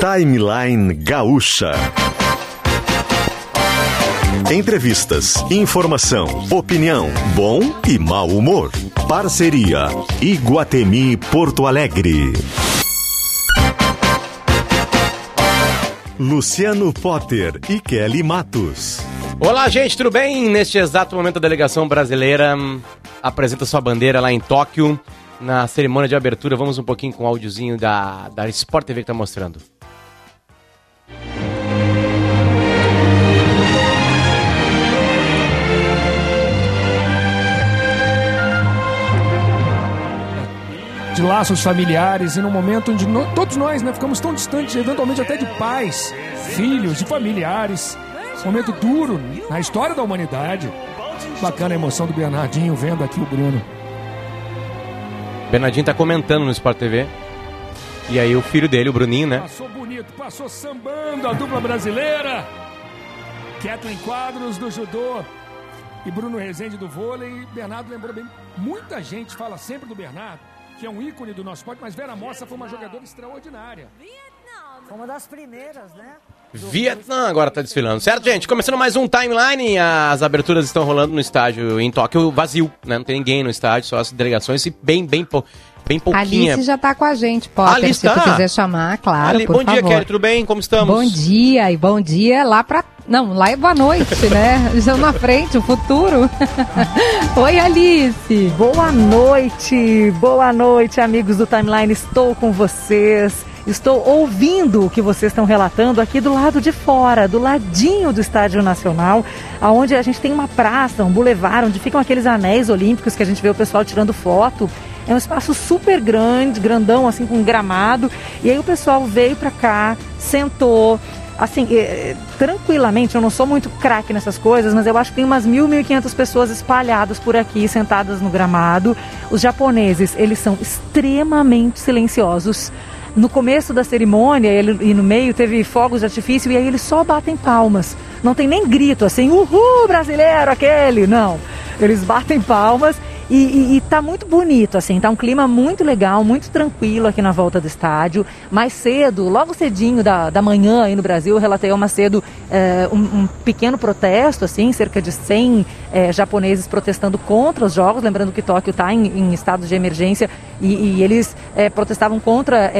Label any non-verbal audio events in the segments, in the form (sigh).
Timeline Gaúcha. Entrevistas, informação, opinião, bom e mau humor. Parceria Iguatemi Porto Alegre. Luciano Potter e Kelly Matos. Olá, gente, tudo bem? Neste exato momento, a delegação brasileira hum, apresenta sua bandeira lá em Tóquio. Na cerimônia de abertura, vamos um pouquinho com o áudiozinho da, da Sport TV que tá mostrando. De laços familiares e num momento onde no, todos nós né, ficamos tão distantes, eventualmente até de pais, filhos, de familiares. Momento duro na história da humanidade. Bacana a emoção do Bernardinho vendo aqui o Bruno. Bernardinho tá comentando no Sport TV. E aí o filho dele, o Bruninho, né? Passou bonito, passou sambando a dupla brasileira. Kathleen Quadros do judô e Bruno Rezende do vôlei. Bernardo lembrou bem. Muita gente fala sempre do Bernardo que é um ícone do nosso esporte, mas Vera Mossa foi uma jogadora extraordinária. Foi uma das primeiras, né? Vietnã agora tá desfilando, certo, gente? Começando mais um timeline, as aberturas estão rolando no estádio em Tóquio vazio, né? Não tem ninguém no estádio, só as delegações e bem, bem, pou, bem pouquinha. Alice já tá com a gente, Potter, Alice se tá? tu quiser chamar, claro, Ali, por bom dia, favor. Kelly, tudo bem? Como estamos? Bom dia, e bom dia lá pra... Não, lá é boa noite, né? (laughs) Estamos na frente, o futuro. (laughs) Oi, Alice. Boa noite, boa noite, amigos do Timeline. Estou com vocês. Estou ouvindo o que vocês estão relatando aqui do lado de fora, do ladinho do Estádio Nacional, aonde a gente tem uma praça, um bulevar, onde ficam aqueles anéis olímpicos que a gente vê o pessoal tirando foto. É um espaço super grande, grandão, assim, com gramado. E aí o pessoal veio para cá, sentou, assim, eh, tranquilamente, eu não sou muito craque nessas coisas, mas eu acho que tem umas mil, mil e quinhentas pessoas espalhadas por aqui, sentadas no gramado. Os japoneses, eles são extremamente silenciosos. No começo da cerimônia ele, e no meio teve fogos de artifício e aí eles só batem palmas. Não tem nem grito assim, uhul, brasileiro, aquele. Não. Eles batem palmas e, e, e tá muito bonito, assim, tá um clima muito legal, muito tranquilo aqui na volta do estádio. Mais cedo, logo cedinho da, da manhã aí no Brasil, eu relatei mais cedo eh, um, um pequeno protesto, assim, cerca de 100 eh, japoneses protestando contra os jogos, lembrando que Tóquio está em, em estado de emergência e, e eles eh, protestavam contra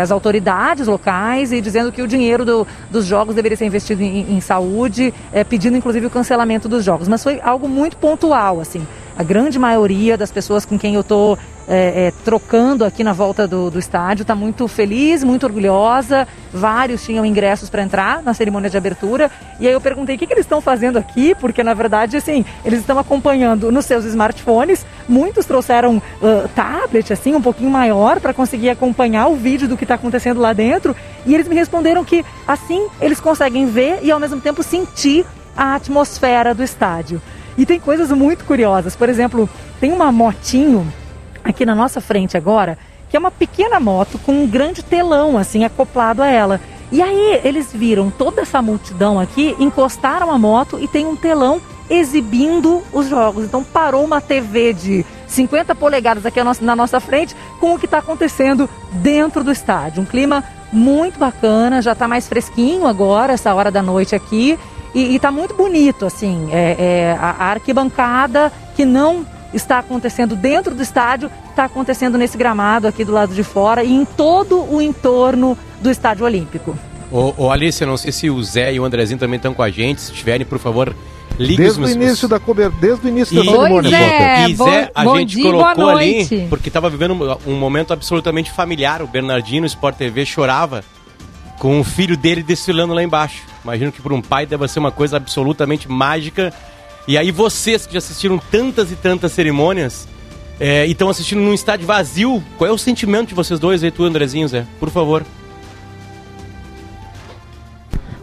as autoridades locais e dizendo que o dinheiro do- dos jogos deveria ser investido em, em saúde, pedindo inclusive o cancelamento dos jogos. Mas foi algo muito pontual, assim. A grande maioria das pessoas com quem eu estou trocando aqui na volta do, do estádio está muito feliz, muito orgulhosa. Vários tinham ingressos para entrar na cerimônia de abertura. E aí eu perguntei o que, que eles estão fazendo aqui, porque na verdade, assim, eles estão acompanhando nos seus smartphones. Muitos trouxeram ah, tablet, assim, um pouquinho maior, para conseguir acompanhar o vídeo do que está acontecendo lá dentro. E eles me responderam que assim eles conseguem ver e ao mesmo tempo sentir a atmosfera do estádio. E tem coisas muito curiosas. Por exemplo, tem uma motinho aqui na nossa frente agora, que é uma pequena moto com um grande telão assim acoplado a ela. E aí eles viram toda essa multidão aqui, encostaram a moto e tem um telão exibindo os jogos. Então parou uma TV de 50 polegadas aqui na nossa- frente com o que está acontecendo dentro do estádio. Um clima muito bacana, já está mais fresquinho agora, essa hora da noite aqui. E, está muito bonito, assim, é, é, a, a arquibancada que não está acontecendo dentro do estádio, está acontecendo nesse gramado aqui do lado de fora e em todo o entorno do Estádio Olímpico. Ô, ô, Alice, eu não sei se o Zé e o Andrezinho também estão com a gente. Se estiverem, por favor, liguem Desde o os- início da cobertura, desde o início E- da cerimônia, Pois é. E Zé, a bom gente dia, colocou ali, porque estava vivendo um, um momento absolutamente familiar. O Bernardinho no Sport TV chorava com o filho dele desfilando lá embaixo. Imagino que para um pai deve ser uma coisa absolutamente mágica. E aí vocês que já assistiram tantas e tantas cerimônias é, e estão assistindo num estádio vazio, qual é o sentimento de vocês dois aí, tu, Andrezinho, Zé? Por favor.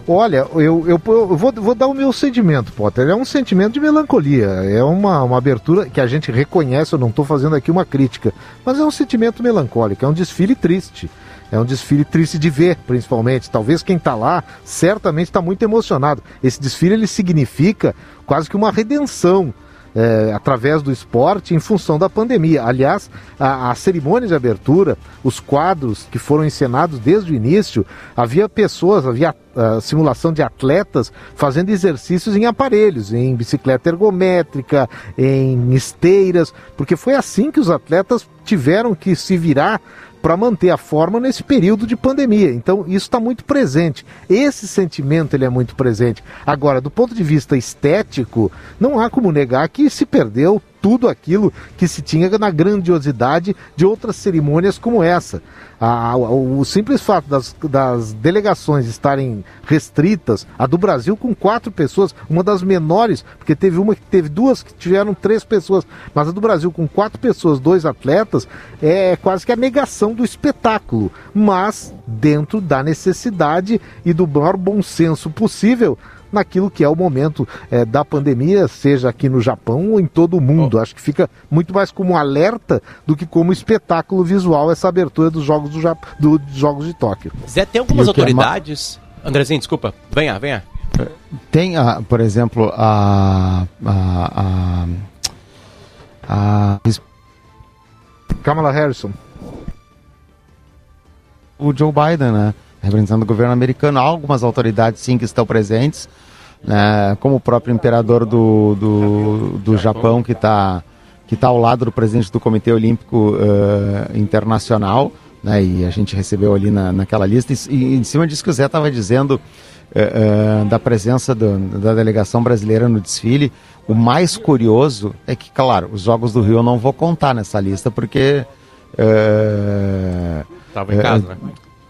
Olha, eu, eu, eu vou, vou dar o meu sentimento, Potter. É um sentimento de melancolia. É uma, uma abertura que a gente reconhece, eu não estou fazendo aqui uma crítica, mas é um sentimento melancólico, é um desfile triste. É um desfile triste de ver, principalmente. Talvez quem está lá certamente está muito emocionado. Esse desfile ele significa quase que uma redenção é, através do esporte em função da pandemia. Aliás, a, a, cerimônia de abertura, os quadros que foram encenados desde o início, havia pessoas, havia a, simulação de atletas fazendo exercícios em aparelhos, em bicicleta ergométrica, em esteiras, porque foi assim que os atletas tiveram que se virar para manter a forma nesse período de pandemia. Então isso está muito presente. Esse sentimento ele é muito presente. Agora, do ponto de vista estético, não há como negar que se perdeu tudo aquilo que se tinha na grandiosidade de outras cerimônias como essa. A, o, o, simples fato das, das, delegações estarem restritas, a do Brasil com quatro pessoas, uma das menores, porque teve uma que teve duas que tiveram três pessoas, mas a do Brasil com quatro pessoas, dois atletas, é quase que a negação do espetáculo, mas dentro da necessidade e do maior bom senso possível naquilo que é o momento é, da pandemia, seja aqui no Japão ou em todo o mundo. Oh. Acho que fica muito mais como um alerta do que como espetáculo visual essa abertura dos Jogos, do, Jap... do, dos jogos de Tóquio. Zé, tem algumas autoridades... É ma... Andrezinho, desculpa. Venha, venha. Tem, a, por exemplo, a, a, a, a... Kamala Harrison. O Joe Biden, né? Representando o governo americano. Há algumas autoridades, sim, que estão presentes né, como o próprio imperador do, do, do Japão, que está que tá ao lado do presidente do Comitê Olímpico uh, Internacional, né, e a gente recebeu ali na, naquela lista, e, e em cima disso que o Zé estava dizendo, uh, uh, da presença do, da delegação brasileira no desfile, o mais curioso é que, claro, os Jogos do Rio eu não vou contar nessa lista, porque... Estava em casa, né?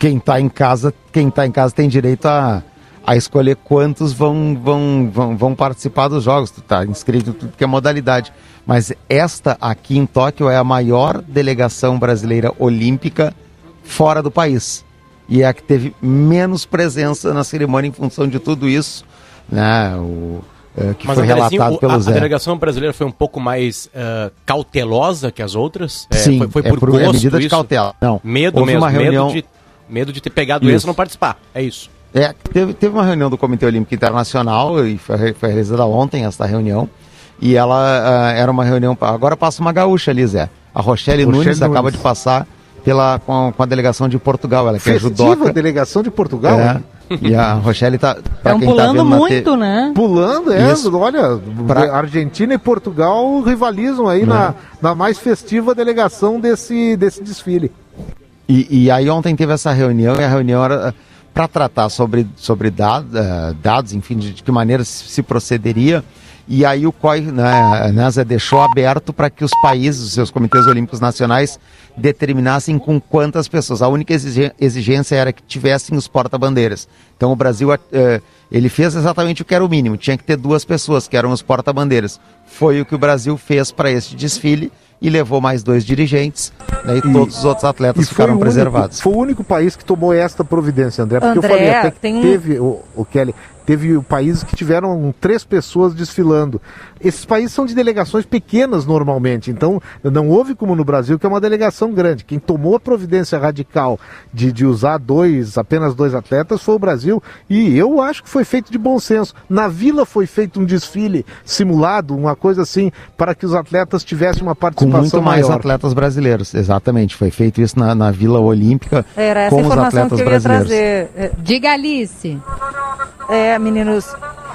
Quem está em casa, quem tá em casa tem direito a a escolher quantos vão, vão, vão, vão participar dos jogos. Tu tá inscrito em tudo que é modalidade. Mas esta aqui em Tóquio é a maior delegação brasileira olímpica fora do país. E é a que teve menos presença na cerimônia em função de tudo isso. Né? O, é, que Mas foi relatado pelo a, Zé. A delegação brasileira foi um pouco mais uh, cautelosa que as outras? É, Sim, foi, foi por, é por gosto, medida de cautela. Não, medo Houve mesmo, uma reunião... medo, de, medo de ter pegado isso e não participar. É isso. É, teve, teve uma reunião do Comitê Olímpico Internacional, e foi, foi realizada ontem essa reunião, e ela uh, era uma reunião. Agora passa uma gaúcha ali, Zé. A Rochelle, Rochelle Nunes, Nunes, acaba de passar pela, com, com a delegação de Portugal. Ela que é judoca. a delegação de Portugal? É. E a Rochelle tá. Estão tá pulando tá muito, né? Pulando, é. Isso. Olha, pra... Argentina e Portugal rivalizam aí na, é. na mais festiva delegação desse, desse desfile. E, e aí ontem teve essa reunião e a reunião era para tratar sobre, sobre dados, uh, dados, enfim, de, de, que maneira se procederia. E aí o COI, né, NASA deixou aberto para que os países, os seus comitês olímpicos nacionais, determinassem com quantas pessoas. A única exigência era que tivessem os porta-bandeiras. Então o Brasil, uh, ele fez exatamente o que era o mínimo, tinha que ter duas pessoas, que eram os porta-bandeiras. Foi o que o Brasil fez para este desfile e levou mais dois dirigentes, né, e, e, todos os outros atletas ficaram preservados. Único, foi o único país que tomou esta providência, André, porque André, eu falei até que teve, o, o Kelly, teve países que tiveram três pessoas desfilando. Esses países são de delegações pequenas normalmente, então não houve como no Brasil, que é uma delegação grande. Quem tomou a providência radical de, de usar dois, apenas dois atletas foi o Brasil, e eu acho que foi feito de bom senso. Na vila foi feito um desfile simulado, uma coisa assim, para que os atletas tivessem uma participação com muito mais maior. atletas brasileiros, exatamente. Foi feito isso na, na Vila Olímpica Era essa com os atletas que eu ia brasileiros. Trazer. Diga Alice. É, meninos,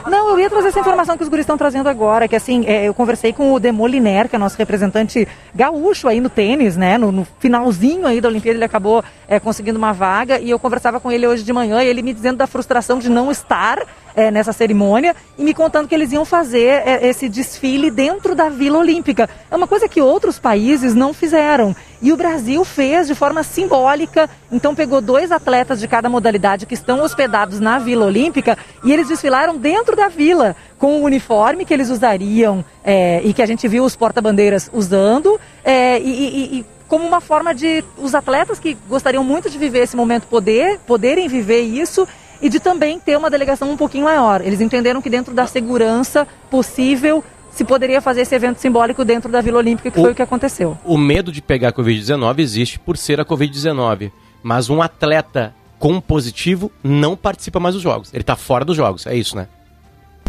não, eu ia trazer essa informação que os guris estão trazendo agora, que assim, é, eu conversei com o Demoliner, que é nosso representante gaúcho aí no tênis, né? No, no finalzinho aí da Olimpíada ele acabou é, conseguindo uma vaga e eu conversava com ele hoje de manhã e ele me dizendo da frustração de não estar é, nessa cerimônia e me contando que eles iam fazer é, esse desfile dentro da Vila Olímpica. É uma coisa que outros países não fizeram. E o Brasil fez de forma simbólica. Então pegou dois atletas de cada modalidade que estão hospedados na Vila Olímpica e eles desfilaram dentro da vila com o uniforme que eles usariam é, e que a gente viu os porta-bandeiras usando é, e, e, e como uma forma de os atletas que gostariam muito de viver esse momento poder poderem viver isso e de também ter uma delegação um pouquinho maior. Eles entenderam que dentro da segurança possível se poderia fazer esse evento simbólico dentro da Vila Olímpica, que o, foi o que aconteceu. O medo de pegar a Covid-19 existe por ser a Covid-19, mas um atleta com positivo não participa mais dos jogos. Ele está fora dos jogos, é isso, né?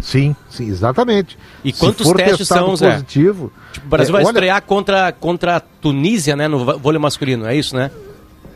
Sim, sim, exatamente. E Se quantos testes são, Zé? positivo, Tipo, o Brasil é, vai olha- estrear contra, contra a Tunísia, né? No vô- vôlei masculino, é isso, né?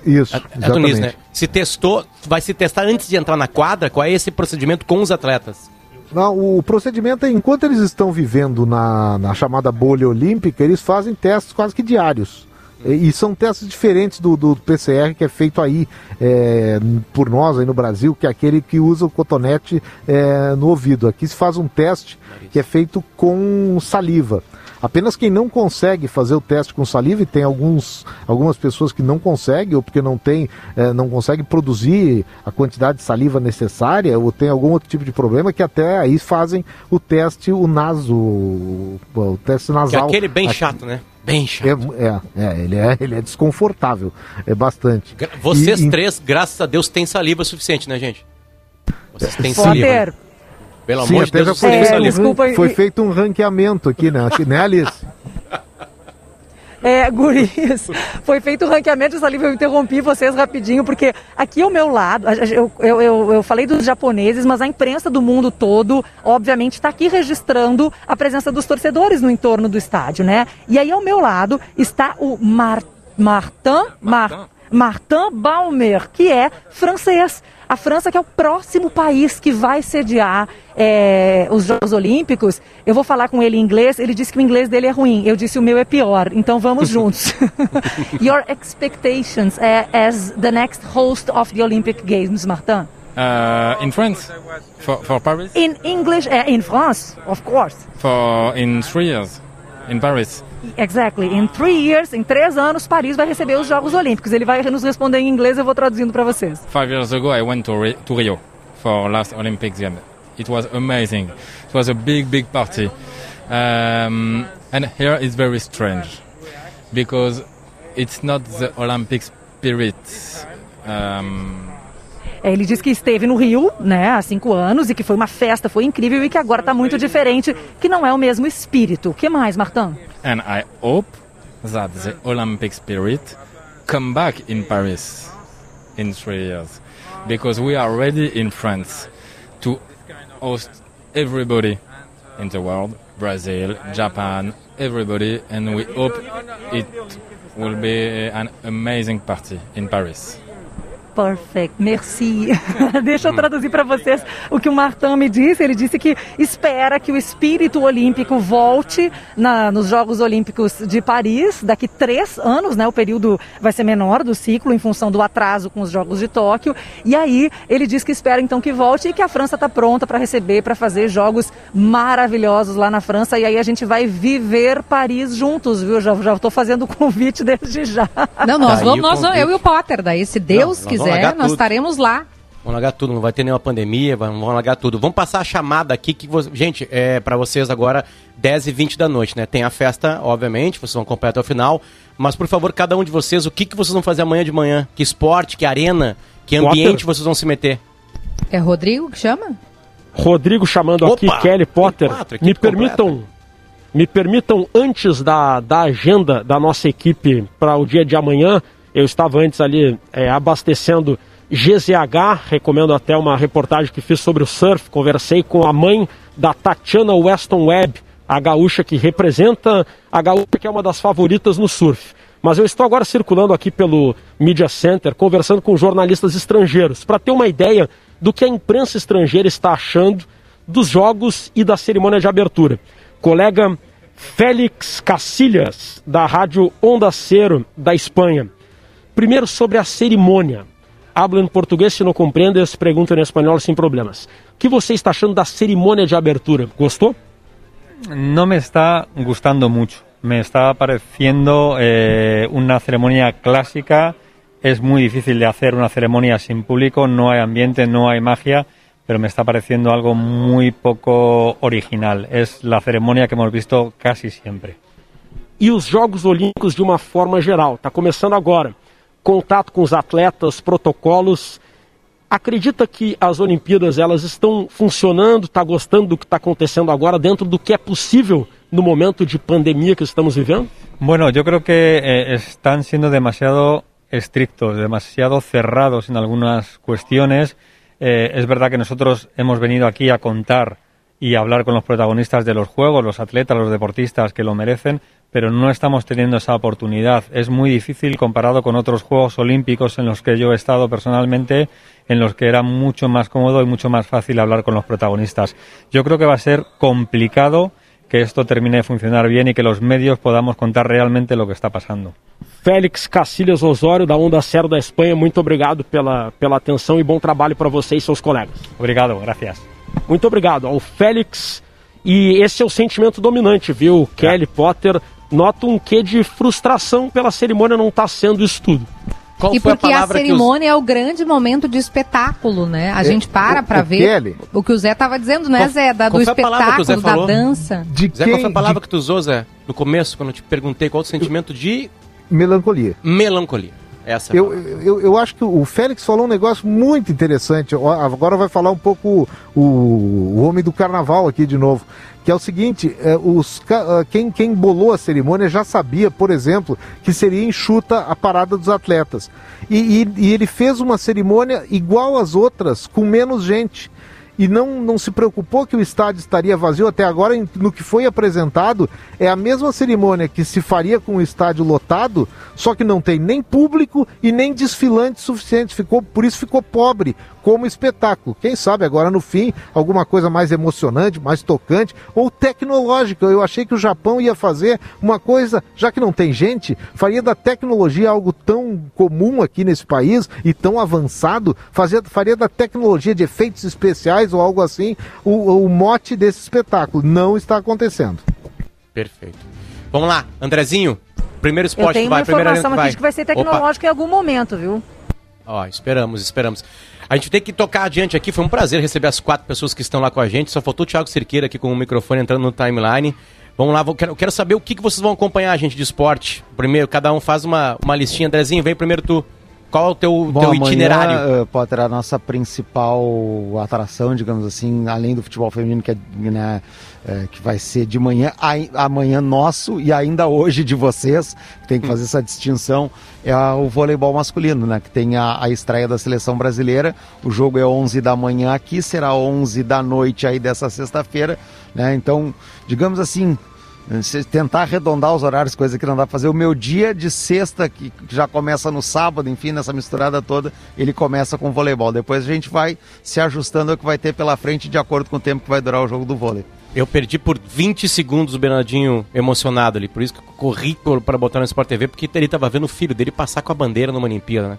Isso, É. Tunísia, né? Se testou, vai se testar antes de entrar na quadra? Qual é esse procedimento com os atletas? Não, o procedimento é, enquanto eles estão vivendo na, na chamada bolha olímpica, eles fazem testes quase que diários. E, são testes diferentes do, do PCR que é feito aí é, por nós aí no Brasil, que é aquele que usa o cotonete é, no ouvido. Aqui se faz um teste que é feito com saliva. Apenas quem não consegue fazer o teste com saliva, e tem alguns, algumas pessoas que não conseguem, ou porque não tem, eh, não consegue produzir a quantidade de saliva necessária, ou tem algum outro tipo de problema, que até aí fazem o teste, o naso, o, o teste Que é nasal. aquele bem Aqui- chato, né? Bem chato. É, é, é, ele é, ele é desconfortável, é bastante. Gra- Vocês E- e- três, graças a Deus, têm saliva suficiente, né, gente? Vocês têm saliva. Né? Pelo Sim, amor de Deus, foi, É, feito, um saliva. desculpa, foi e- feito um ranqueamento aqui, né, aqui, né Alice? É, guris, (laughs) foi feito o ranqueamento saliva, eu interrompi vocês rapidinho, porque aqui ao meu lado, eu, eu, eu, eu falei dos japoneses, mas a imprensa do mundo todo, obviamente, está aqui registrando a presença dos torcedores no entorno do estádio, né? E aí ao meu lado está o Mar, Martin, Mar, Martin Baumer, que é francês. A França, que é o próximo país que vai sediar é, os Jogos Olímpicos, eu vou falar com ele em inglês. Ele disse que o inglês dele é ruim. Eu disse o meu é pior. Então vamos (laughs) juntos. (laughs) Your expectations eh, as the next host of the Olympic Games, Martin? Uh, in France, for, for Paris, In English, eh, in France, of course. for in three years, in Paris. Exactly. In three years, em três anos, Paris vai receber os Jogos Olímpicos. Ele vai nos responder em inglês. Eu vou traduzindo para vocês. Five years ago, I went to, Ri- to Rio for last Olympics game. It was amazing. It was a big, big party, um, and here it's very strange because it's not the Olympic spirit. Um, Ele disse que esteve no Rio, né, há cinco anos e que foi uma festa, foi incrível e que agora está muito diferente, que não é o mesmo espírito. O que mais, Martin? and I hope that the Olympic spirit come back in Paris in three years because we are ready in France to host everybody in the world Brazil, Japan, everybody, and we hope it will be an amazing party in Paris. Perfect, merci. (laughs) Deixa eu traduzir para vocês o que o Martin me disse. Ele disse que espera que o espírito olímpico volte na- nos Jogos Olímpicos de Paris daqui três anos, né? O período vai ser menor do ciclo em função do atraso com os Jogos de Tóquio. E aí ele diz que espera então que volte e que a França está pronta para receber, para fazer jogos maravilhosos lá na França. E aí a gente vai viver Paris juntos, viu? Já já estou fazendo o convite desde já. Não, nós Daí vamos, nós eu e o Potter. Daí, se Deus nós vamos quiser, largar nós tudo. estaremos lá. Vamos largar tudo, não vai ter nenhuma pandemia, vamos vamos largar tudo. Vamos passar a chamada aqui que vo- gente, é para vocês agora 10 e 20 da noite, né? Tem a festa, obviamente, vocês vão acompanhar até o final, mas por favor, cada um de vocês, o que que vocês vão fazer amanhã de manhã? Que esporte, que arena, que ambiente vocês vão se meter? É Rodrigo que chama? Rodrigo chamando Opa! aqui, Kelly Potter. Quatro, me permitam, completa. me permitam antes da, da agenda da nossa equipe para o dia de amanhã, eu estava antes ali é, abastecendo GZH, recomendo até uma reportagem que fiz sobre o surf, conversei com a mãe da Tatiana Weston Webb, a gaúcha que representa a gaúcha que é uma das favoritas no surf. Mas eu estou agora circulando aqui pelo Media Center, conversando com jornalistas estrangeiros, para ter uma ideia do que a imprensa estrangeira está achando dos jogos e da cerimônia de abertura. Colega Félix Cacilhas, da rádio Onda Cero, da Espanha. Primeiro sobre a cerimônia. Hablo em português, se não compreendes, pergunto em espanhol sem problemas. O que você está achando da cerimônia de abertura? Gostou? no me está gustando mucho. Me está pareciendo eh, una ceremonia clásica. Es muy difícil de hacer una ceremonia sin público, no hay ambiente, no hay magia, pero me está pareciendo algo muy poco original. Es la ceremonia que hemos visto casi siempre. e os Jogos Olímpicos de uma forma geral. Está começando agora. Contato com os atletas, protocolos. Acredita que as Olimpíadas elas estão funcionando? Está gostando do que está acontecendo agora dentro do que é possível no momento de pandemia que estamos vivendo? Bueno, yo creo que eh, siendo demasiado estrictos, demasiado cerrados en algunas cuestiones. Eh, es verdad que nosotros hemos venido aquí a contar y hablar con los protagonistas de los juegos, los atletas, los deportistas que lo merecen, pero no estamos teniendo esa oportunidad. Es muy difícil comparado con otros Juegos Olímpicos en los que yo he estado personalmente, en los que era mucho más cómodo y mucho más fácil hablar con los protagonistas. Yo creo que va a ser complicado que esto termine de funcionar bien y que los medios podamos contar realmente lo que está pasando. Félix Cacilhas Osório, da Onda Cero da Espanha, muito obrigado pela, pela atenção e bom trabalho para você e seus colegas. Obrigado, gracias. Muito obrigado ao Félix. E esse é o sentimento dominante, viu? Kelly Potter nota um quê de frustração pela cerimônia não estar sendo isso tudo. Qual e foi a porque a, palavra que os... cerimônia é o grande momento de espetáculo, né? A gente para o ver Kelly- o que o Zé tava dizendo, né, Qual- Zé? Da, do a espetáculo, da falou? dança. De Zé, quem, qual foi a palavra de que tu usou, Zé? No começo, quando eu te perguntei qual o sentimento de melancolia. melancolia. Essa é a Eu, palavra. eu, eu acho que o Félix falou um negócio muito interessante. Agora vai falar um pouco o, o homem do carnaval aqui de novo. Que é o seguinte: é, os, ah, quem, quem bolou a cerimônia já sabia, por exemplo, que seria enxuta a parada dos atletas. E, e- e ele fez uma cerimônia igual às outras, com menos gente. E não, não se preocupou que o estádio estaria vazio até agora. No que foi apresentado, é a mesma cerimônia que se faria com o estádio lotado, só que não tem nem público e nem desfilantes suficientes. Ficou, por isso ficou pobre como espetáculo. Quem sabe agora no fim alguma coisa mais emocionante, mais tocante ou tecnológica. Eu achei que o Japão ia fazer uma coisa, já que não tem gente, faria da tecnologia algo tão comum aqui nesse país e tão avançado, fazia, faria da tecnologia de efeitos especiais ou algo assim o, o mote desse espetáculo. Não está acontecendo. Perfeito. Vamos lá, Andrezinho. Primeiro Eu esporte tenho que vai, uma primeira informação aqui vai. de que vai ser Opa. tecnológico em algum momento, viu? Ó, esperamos, esperamos. A gente tem que tocar adiante aqui. Foi um prazer receber as quatro pessoas que estão lá com a gente. Só faltou o Thiago Cerqueira aqui com o microfone entrando no timeline. Vamos lá, vou, quero, quero saber o que, que vocês vão acompanhar, gente, de esporte. Primeiro, cada um faz uma, uma listinha. Andrezinho, vem primeiro tu. Qual é o teu, Bom, teu amanhã, itinerário? eh, Potter, a nossa principal atração, digamos assim, além do futebol feminino, que, é, né, eh, que vai ser de manhã, ai- amanhã nosso e ainda hoje de vocês, que tem que fazer essa distinção, é a- o voleibol masculino, né, que tem a, a estreia da seleção brasileira. O jogo é 11 da manhã aqui, será 11 da noite aí dessa sexta-feira, né? Então, digamos assim, tentar arredondar os horários, coisa que não dá pra fazer. O meu dia de sexta, que já começa no sábado, enfim, nessa misturada toda, ele começa com voleibol. Depois a gente vai se ajustando ao que vai ter pela frente de acordo com o tempo que vai durar o jogo do vôlei. Eu perdi por 20 segundos o Bernardinho emocionado ali. Por isso que eu corri para botar no Sport TV, porque ele tava vendo o filho dele passar com a bandeira numa Olimpíada, né?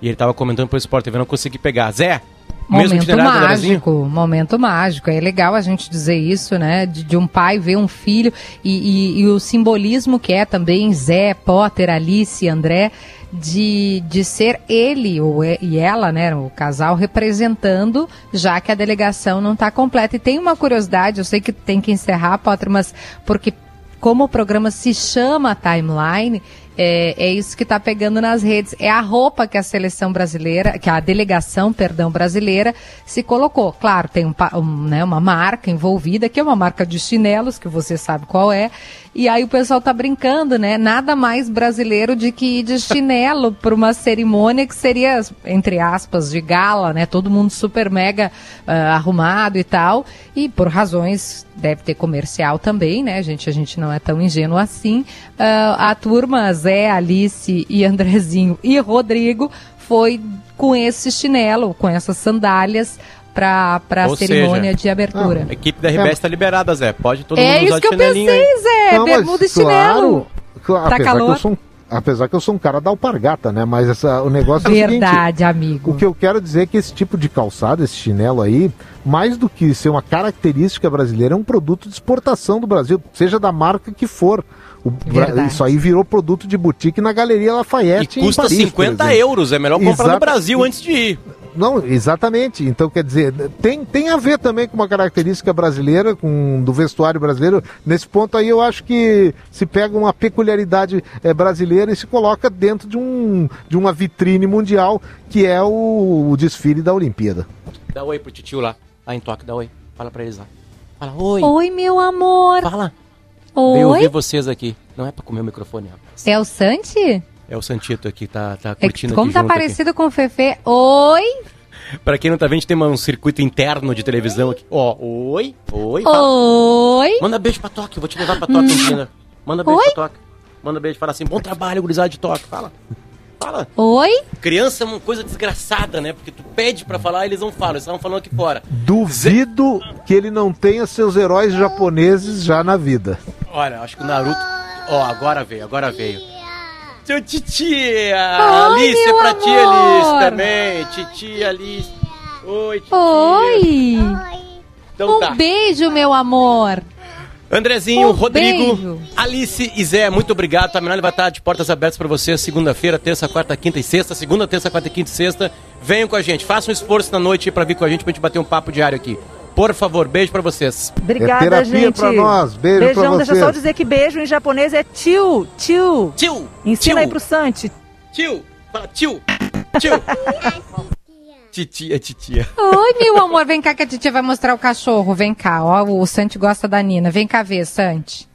E ele tava comentando pro Sport TV, não consegui pegar. Zé, Momento mágico, momento mágico. É legal a gente dizer isso, né? De, de um pai ver um filho e, e- e o simbolismo que é também Zé, Potter, Alice, André, de, de ser ele ou e ela, né? O casal representando, já que a delegação não está completa. E tem uma curiosidade, eu sei que tem que encerrar, Potter, mas porque como o programa se chama Timeline, é, é isso que está pegando nas redes. É a roupa que a seleção brasileira, que a delegação, perdão, brasileira se colocou. Claro, tem um um, né, uma marca envolvida, que é uma marca de chinelos, que você sabe qual é. E aí o pessoal tá brincando, né? Nada mais brasileiro de que ir de (laughs) chinelo para uma cerimônia que seria, entre aspas, de gala, né? Todo mundo super mega ah, arrumado e tal. E por razões, deve ter comercial também, né, gente? A gente não é tão ingênuo assim. Ah, a turma, Zé, Alice e Andrezinho e Rodrigo, foi com esse chinelo, com essas sandálias para a cerimônia seja, de abertura. A equipe da RBS tá liberada, Zé. Pode todo É mundo usar isso que eu chinelinho pensei, aí. Zé. Não, mas bermuda e chinelo. claro, Tá apesar calor? Que eu sou um, apesar que eu sou um cara da alpargata, né? Mas essa, o negócio é o seguinte. Verdade, amigo. O que eu quero dizer é que esse tipo de calçado, esse chinelo aí, mais do que ser uma característica brasileira, é um produto de exportação do Brasil, seja da marca que for. Verdade. isso aí virou produto de boutique na Galeria E Lafayette em custa Paris, por 50 exemplo. euros. É melhor comprar no Exato. Brasil antes de ir. Não, exatamente. Então, quer dizer, tem, tem a ver também com uma característica brasileira, com do vestuário brasileiro. Nesse ponto aí, eu acho que se pega uma peculiaridade eh, brasileira e se coloca dentro de, um, de uma vitrine mundial, que é o, o desfile da Olimpíada. Dá oi pro titio lá. Lá em Tóquio, dá oi. Fala pra eles lá. Fala oi. Oi, meu amor. Fala. Oi. ouvir vocês aqui. Não é pra comer o microfone, rapaz. É o Santi? É o Santito aqui, tá, tá É curtindo como aqui tá junto aqui. parecido com o Fefe. Oi. Pra quem não tá vendo, a gente tem um circuito interno de televisão aqui. Ó, oi, oi. fala. Oi. Manda beijo pra Toque, eu vou te levar pra Toque um dia. Manda beijo Oi? pra Toque. Manda beijo, fala assim, bom trabalho, gurizada de Toque. Fala. Fala. Oi? Criança é uma coisa desgraçada, né? Porque tu pede pra falar, eles não falam, eles estavam falando aqui fora. Duvido que ele não tenha seus heróis japoneses já na vida. Olha, acho que o Naruto. Ó, agora veio, agora veio. Seu titia! Alice é pra ti. Alice também. Titia, Alice. Oi, titia. Oi. Então um tá. beijo, meu amor. Andrezinho, Um Rodrigo, beijo. Alice e Zé, muito obrigado. A Minoli vai estar de portas abertas para vocês segunda-feira, terça, quarta, quinta e sexta. Segunda, terça, quarta, quinta e sexta. Venham com a gente. Façam um esforço na noite para vir com a gente pra gente bater um papo diário aqui. Por favor, beijo para vocês. Obrigada, É terapia gente. pra nós. Beijo Beijão, pra deixa eu vocês. só dizer que beijo em japonês é tio, tio. Tio! Ensina tio, aí pro Santi. Tio! Fala, tio! Tio! (laughs) titia, titia. Oi, meu amor. Vem cá que a titia vai mostrar o cachorro. Vem cá, ó. O Santi gosta da Nina. Vem cá ver, Santi.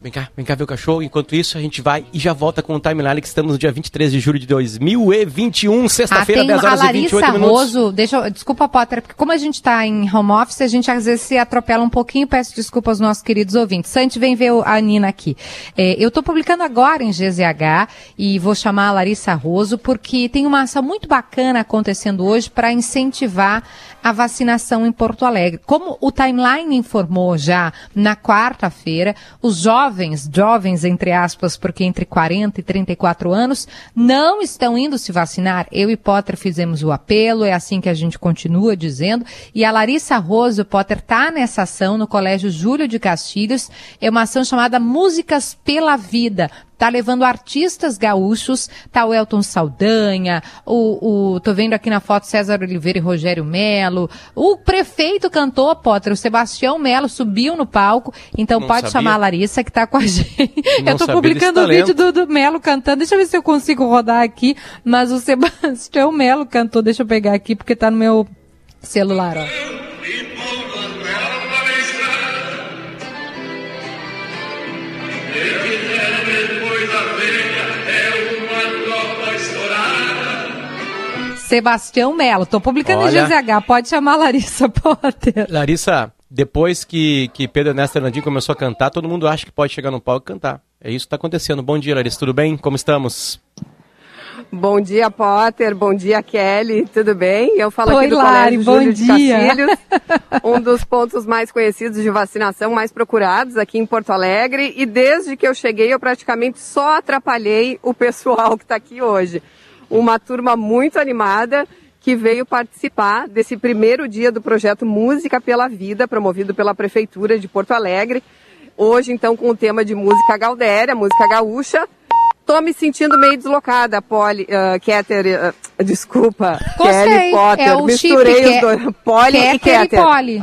Vem cá, vem cá ver o cachorro. Enquanto isso, a gente vai e já volta com o timeline que estamos no dia 23 de julho de 2021, Ah, sexta-feira, tem 10 horas a e 28 Larissa minutos. Roso, deixa eu, desculpa, Potter, porque como a gente tá em home office, a gente às vezes se atropela um pouquinho, peço desculpa aos nossos queridos ouvintes. Santi, vem ver a Nina aqui. É, eu tô publicando agora em GZH e vou chamar a Larissa Roso porque tem uma ação muito bacana acontecendo hoje para incentivar a vacinação em Porto Alegre. Como o Timeline informou já na quarta-feira, os jovens, jovens entre aspas, porque entre 40 e 34 anos, não estão indo se vacinar. Eu e Potter fizemos o apelo, é assim que a gente continua dizendo. E a Larissa Roso, Potter, tá nessa ação no Colégio Júlio de Castilhos. É uma ação chamada Músicas pela Vida tá levando artistas gaúchos, tá o Elton Saldanha, o, o tô vendo aqui na foto César Oliveira e Rogério Melo, o prefeito cantou, Potter, o Sebastião Melo subiu no palco, então Não pode sabia. chamar a Larissa que tá com a (laughs) gente. Não eu tô publicando o vídeo do, do Melo cantando, deixa eu ver se eu consigo rodar aqui, mas o (laughs) Sebastião Melo cantou, deixa eu pegar aqui porque tá no meu celular, ó. Sebastião Melo, tô publicando Olha. em GZH, pode chamar a Larissa (laughs) Potter. Larissa, depois que, que Pedro Ernesto Fernandinho começou a cantar, todo mundo acha que pode chegar no palco e cantar. É isso que está acontecendo. Bom dia, Larissa. Tudo bem? Como estamos? Bom dia, Potter. Bom dia, Kelly. Tudo bem? Eu falo Oi, aqui do Lari, Colégio bom Júlio de dia. Castilhos, (laughs) um dos pontos mais conhecidos de vacinação, mais procurados aqui em Porto Alegre. E desde que eu cheguei, eu praticamente só atrapalhei o pessoal que está aqui hoje. Uma turma muito animada que veio participar desse primeiro dia do projeto Música pela Vida, promovido pela Prefeitura de Porto Alegre. Hoje, então, com o tema de música gaudéria, música gaúcha. Tô me sentindo meio deslocada, Polly, uh, Keter, uh, desculpa, Gostei, Kelly Potter. é o Misturei chip, os Ke- dois, Polly e Keter e Keter. Polly.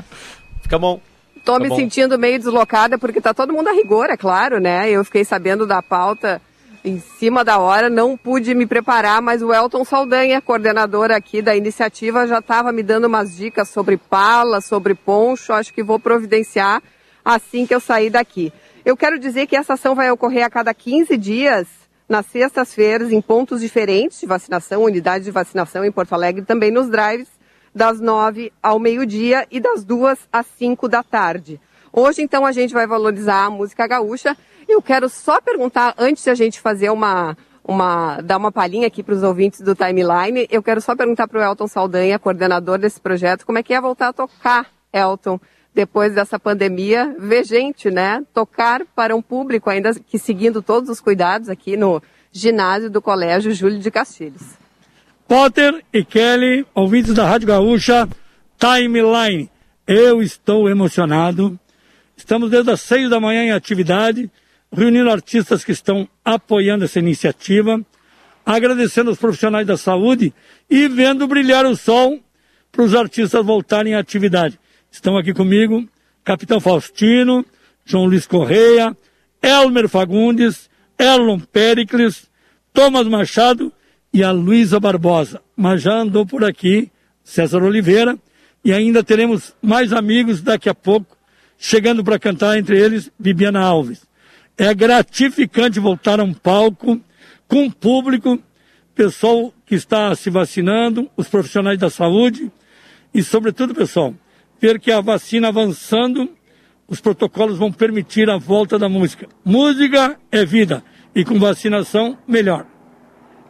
Fica bom. Tô Tá me bom. sentindo meio deslocada porque tá todo mundo a rigor, é claro, né? Eu fiquei sabendo da pauta em cima da hora, não pude me preparar, mas o Elton Saldanha, coordenador aqui da iniciativa, já estava me dando umas dicas sobre pala, sobre poncho, acho que vou providenciar assim que eu sair daqui. Eu quero dizer que essa ação vai ocorrer a cada 15 dias, nas sextas-feiras, em pontos diferentes de vacinação, unidades de vacinação em Porto Alegre, também nos drives, das 9 ao meio-dia e das 2 às 5 da tarde. Hoje, então, a gente vai valorizar a música gaúcha. Eu quero só perguntar, antes de a gente fazer uma, uma dar uma palhinha aqui para os ouvintes do Timeline, eu quero só perguntar para o Elton Saldanha, coordenador desse projeto, como é que é voltar a tocar, Elton, depois dessa pandemia. Ver gente, né? Tocar para um público, ainda que seguindo todos os cuidados aqui no ginásio do Colégio Júlio de Castilhos. Potter e Kelly, ouvintes da Rádio Gaúcha, Timeline. Eu estou emocionado. Estamos desde as seis da manhã em atividade, reunindo artistas que estão apoiando essa iniciativa, agradecendo os profissionais da saúde e vendo brilhar o sol para os artistas voltarem à atividade. Estão aqui comigo Capitão Faustino, João Luiz Correia, Elmer Fagundes, Elon Pericles, Thomas Machado e a Luísa Barbosa. Mas já andou por aqui César Oliveira e ainda teremos mais amigos daqui a pouco chegando para cantar, entre eles Bibiana Alves. É gratificante voltar a um palco com um público pessoal que está se vacinando, os profissionais da saúde e, sobretudo, pessoal, ver que a vacina avançando, os protocolos vão permitir a volta da música. Música é vida e com vacinação, melhor.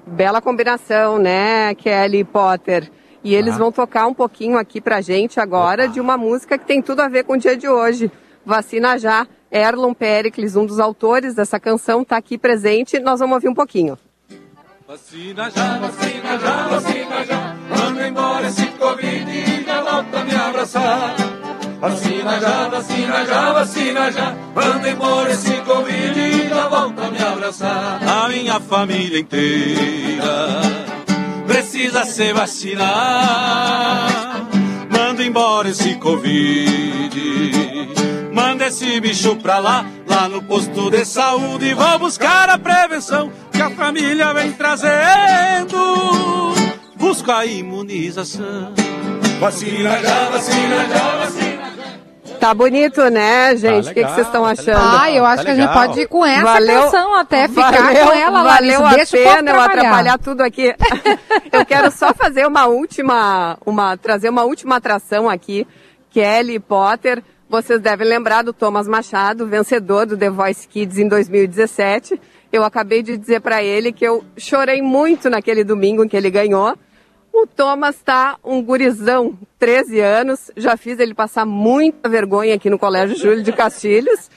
Bela combinação, né, Kelly Potter? E eles Ah. vão tocar um pouquinho aqui pra gente agora de uma música que tem tudo a ver com o dia de hoje. Vacina já. Erlon Pericles, um dos autores dessa canção, tá aqui presente. Nós vamos ouvir um pouquinho. Vacina já, vacina já, vacina já. Manda embora esse Covid e já volta a me abraçar. Vacina já, vacina já, vacina já. Manda embora esse Covid e já volta a me abraçar. A minha família inteira precisa se vacinar. Manda embora esse Covid. Manda esse bicho pra lá, lá no posto de saúde. Vou buscar a prevenção que a família vem trazendo. Busca a imunização. Vacina já, vacina já, vacina Tá bonito, né, gente? O que, que vocês estão achando? Ah, eu acho que a gente pode ir com essa Valeu- canção até ficar valeu- com ela, Valeu Larissa. a Deixa povo pena eu trabalhar. atrapalhar tudo aqui. (laughs) eu quero só fazer uma última, uma, trazer uma última atração aqui. Kelly Potter, vocês devem lembrar do Thomas Machado, vencedor do The Voice Kids em 2017. Eu acabei de dizer para ele que eu chorei muito naquele domingo em que ele ganhou. O Thomas tá um gurizão, 13 anos, já fiz ele passar muita vergonha aqui no Colégio Júlio de Castilhos.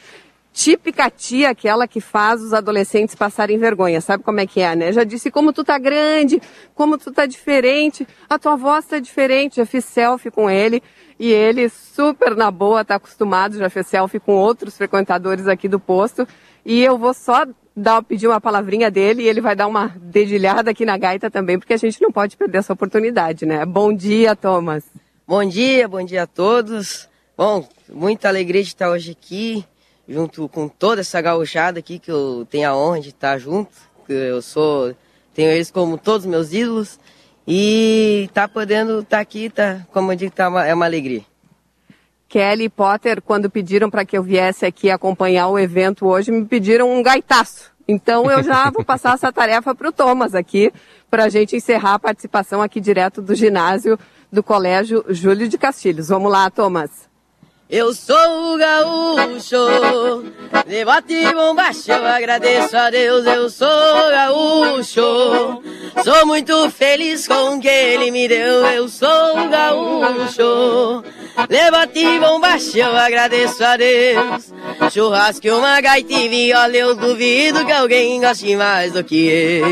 Típica tia, aquela que faz os adolescentes passarem vergonha. Sabe como é que é, né? Já disse como tu tá grande, como tu tá diferente, a tua voz tá diferente. Já fiz selfie com ele e ele super na boa, tá acostumado, já fez selfie com outros frequentadores aqui do posto. E eu vou só dar, pedir uma palavrinha dele e ele vai dar uma dedilhada aqui na gaita também, porque a gente não pode perder essa oportunidade, né? Bom dia, Thomas. Bom dia, bom dia a todos. Bom, muita alegria de estar hoje aqui, junto com toda essa gauchada aqui que eu tenho a honra de estar junto. Eu sou, tenho eles como todos meus ídolos e tá podendo estar aqui, tá, como eu digo, tá uma- é uma alegria. Kelly Potter, quando pediram para que eu viesse aqui acompanhar o evento hoje, me pediram um gaitaço. Então eu já vou passar essa tarefa para o Thomas aqui, para a gente encerrar a participação aqui direto do ginásio do Colégio Júlio de Castilhos. Vamos lá, Thomas. Eu sou o gaúcho, de bote e eu agradeço a Deus, eu sou gaúcho. Sou muito feliz com o que ele me deu, eu sou o gaúcho. Bote e bombacha, eu agradeço a Deus. Churrasco e uma gaita e viola, eu duvido que alguém goste mais do que eu.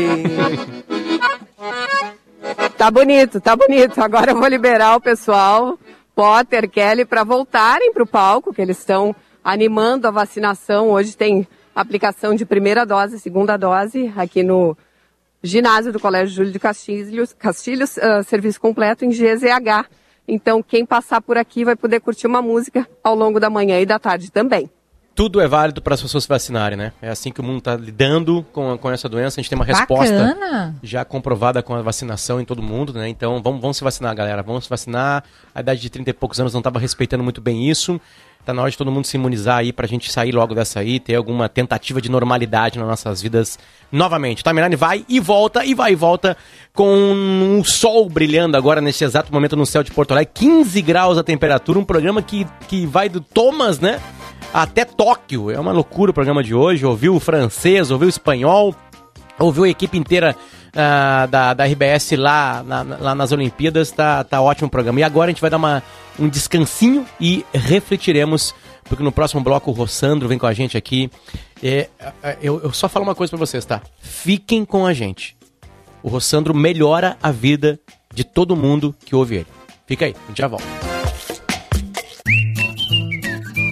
Tá bonito, tá bonito. Agora eu vou liberar o pessoal, Potter, Kelly, para voltarem para o palco, que eles estão animando a vacinação. Hoje tem aplicação de primeira dose, segunda dose, aqui no ginásio do Colégio Júlio de Castilhos, Castilhos ah, serviço completo em GZH. Então, quem passar por aqui vai poder curtir uma música ao longo da manhã e da tarde também. Tudo é válido para as pessoas se vacinarem, né? É assim que o mundo está lidando com, com essa doença. A gente tem uma resposta Bacana. já comprovada com a vacinação em todo mundo, né? Então vamos, vamos se vacinar, galera. Vamos se vacinar. A idade de 30 e poucos anos não estava respeitando muito bem isso. Tá na hora de todo mundo se imunizar aí pra gente sair logo dessa aí, ter alguma tentativa de normalidade nas nossas vidas novamente. Timeline vai e volta, e vai e volta, com um sol brilhando agora nesse exato momento no céu de Porto Alegre. 15 graus a temperatura, um programa que, que vai do Thomas, né? Até Tóquio. É uma loucura o programa de hoje. Ouviu o francês, ouviu o espanhol, ouviu a equipe inteira ah, da, da RBS lá, na- lá nas Olimpíadas, tá, tá ótimo o programa. E agora a gente vai dar uma, um descansinho e refletiremos, porque no próximo bloco o Rossandro vem com a gente aqui. É, é, eu, eu só falo uma coisa pra vocês, tá? Fiquem com a gente. O Rossandro melhora a vida de todo mundo que ouve ele. Fica aí, a gente já volta.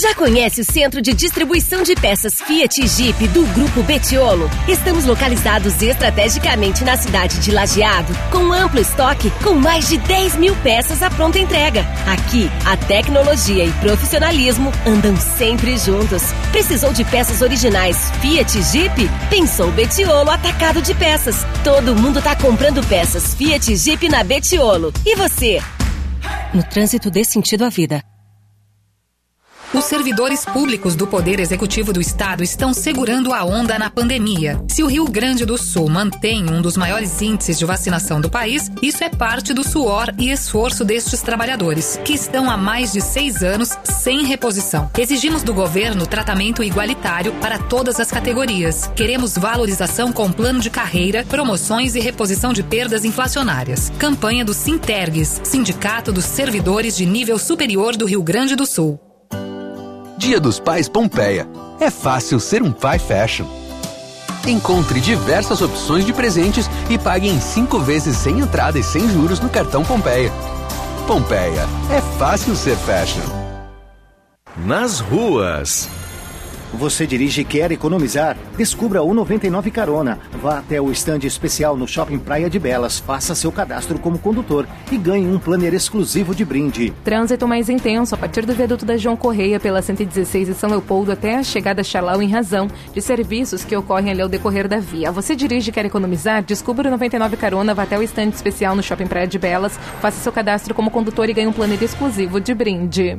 Já conhece o centro de distribuição de peças Fiat e Jeep do Grupo Betiolo? Estamos localizados estrategicamente na cidade de Lajeado, com amplo estoque, com mais de 10 mil peças à pronta entrega. Aqui, a tecnologia e profissionalismo andam sempre juntos. Precisou de peças originais Fiat e Jeep? Pensou Betiolo Atacado de Peças. Todo mundo tá comprando peças Fiat e Jeep na Betiolo. E você? No trânsito dê sentido à vida. Os servidores públicos do Poder Executivo do Estado estão segurando a onda na pandemia. Se o Rio Grande do Sul mantém um dos maiores índices de vacinação do país, isso é parte do suor e esforço destes trabalhadores, que estão há mais de seis anos sem reposição. Exigimos do governo tratamento igualitário para todas as categorias. Queremos valorização com plano de carreira, promoções e reposição de perdas inflacionárias. Campanha do Sintergues, Sindicato dos Servidores de Nível Superior do Rio Grande do Sul. Dia dos Pais Pompeia. É fácil ser um pai fashion. Encontre diversas opções de presentes e pague em cinco vezes sem entrada e sem juros no cartão Pompeia. Pompeia. É fácil ser fashion. Nas ruas. Você dirige e quer economizar? Descubra o 99 Carona. Vá até o estande especial no Shopping Praia de Belas, faça seu cadastro como condutor e ganhe um planner exclusivo de brinde. Trânsito mais intenso a partir do viaduto da João Correia pela 116 e São Leopoldo até a chegada a Chalau em razão de serviços que ocorrem ali ao decorrer da via. Você dirige e quer economizar? Descubra o 99 Carona, vá até o estande especial no Shopping Praia de Belas, faça seu cadastro como condutor e ganhe um planner exclusivo de brinde.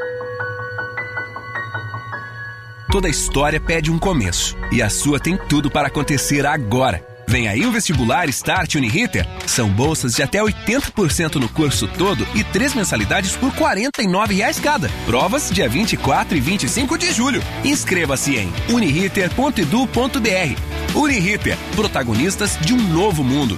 Toda história pede um começo. E a sua tem tudo para acontecer agora. Vem aí o vestibular Start Uniriter. São bolsas de até 80% no curso todo e três mensalidades por 49 reais cada. Provas dia 24 e 25 de julho. Inscreva-se em uniriter.edu.br. Uniriter, protagonistas de um novo mundo.